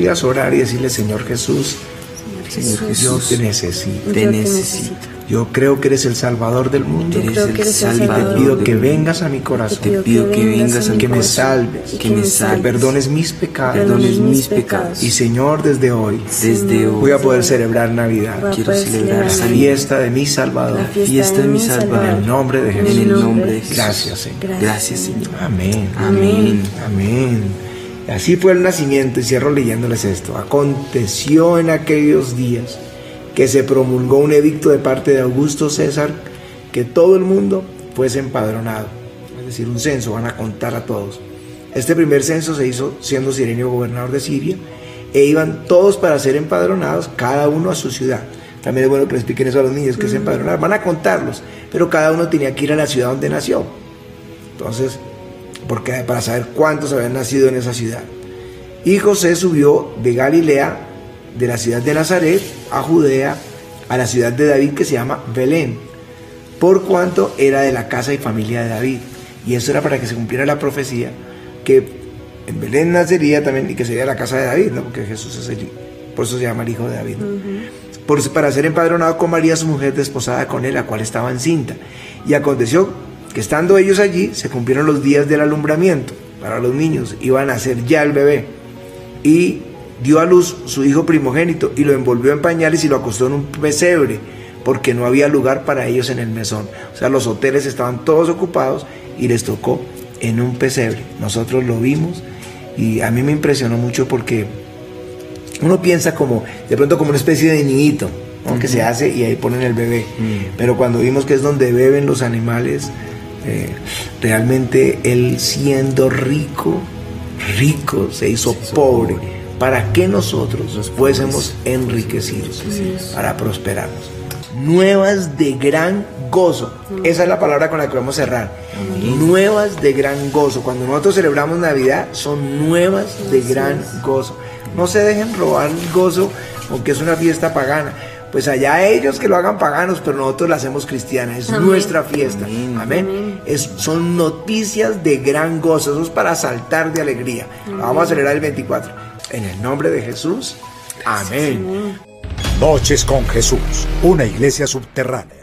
Podrías orar y decirle, Señor Jesús, Señor Jesús, yo te necesito. yo te necesito. Yo creo que eres el Salvador del mundo. Eres creo que eres el Y te Salvador. pido que vengas a mi corazón, Te pido que vengas a mi que me salves, que me que salves, perdones mis pecados. perdones mis pecados. Y Señor, desde hoy Desde voy hoy a poder celebrar Navidad, Voy quiero celebrar la fiesta de mi Salvador. la fiesta de mi Salvador. En el nombre de En Jesús. el nombre de Jesús. Gracias, Señor. Gracias, Señor. Amén. Amén. Amén. Así fue el nacimiento, y cierro leyéndoles esto. Aconteció en aquellos días que se promulgó un edicto de parte de Augusto César que todo el mundo fuese empadronado. Es decir, un censo, van a contar a todos. Este primer censo se hizo siendo Sirenio gobernador de Siria e iban todos para ser empadronados, cada uno a su ciudad. También es bueno que les expliquen eso a los niños, que se empadronar. Van a contarlos, pero cada uno tenía que ir a la ciudad donde nació. Entonces, porque para saber cuántos habían nacido en esa ciudad. Y José subió de Galilea, de la ciudad de Nazaret, a Judea, a la ciudad de David que se llama Belén, por cuanto era de la casa y familia de David. Y eso era para que se cumpliera la profecía que en Belén nacería también y que sería la casa de David, ¿no? porque Jesús es allí. Por eso se llama el hijo de David. ¿no? Por- para ser empadronado con María, su mujer desposada con él, la cual estaba encinta. Y aconteció que estando ellos allí, se cumplieron los días del alumbramiento para los niños. Iban a nacer ya el bebé. Y dio a luz su hijo primogénito y lo envolvió en pañales y lo acostó en un pesebre, porque no había lugar para ellos en el mesón. O sea, los hoteles estaban todos ocupados y les tocó en un pesebre. Nosotros lo vimos y a mí me impresionó mucho porque uno piensa como, de pronto como una especie de niñito, ¿no? que se hace y ahí ponen el bebé. Pero cuando vimos que es donde beben los animales, eh, realmente él siendo rico, rico, se hizo pobre, para que nosotros fuésemos enriquecidos, para prosperarnos. Nuevas de gran gozo. Esa es la palabra con la que vamos a cerrar. Nuevas de gran gozo. Cuando nosotros celebramos Navidad, son nuevas de gran gozo. No se dejen robar el gozo, aunque es una fiesta pagana. Pues allá ellos que lo hagan paganos, pero nosotros la hacemos cristiana. Es nuestra fiesta. Amén. Es, son noticias de gran gozo. Eso es para saltar de alegría. Vamos a celebrar el 24. En el nombre de Jesús. Amén. Noches con Jesús, una iglesia subterránea.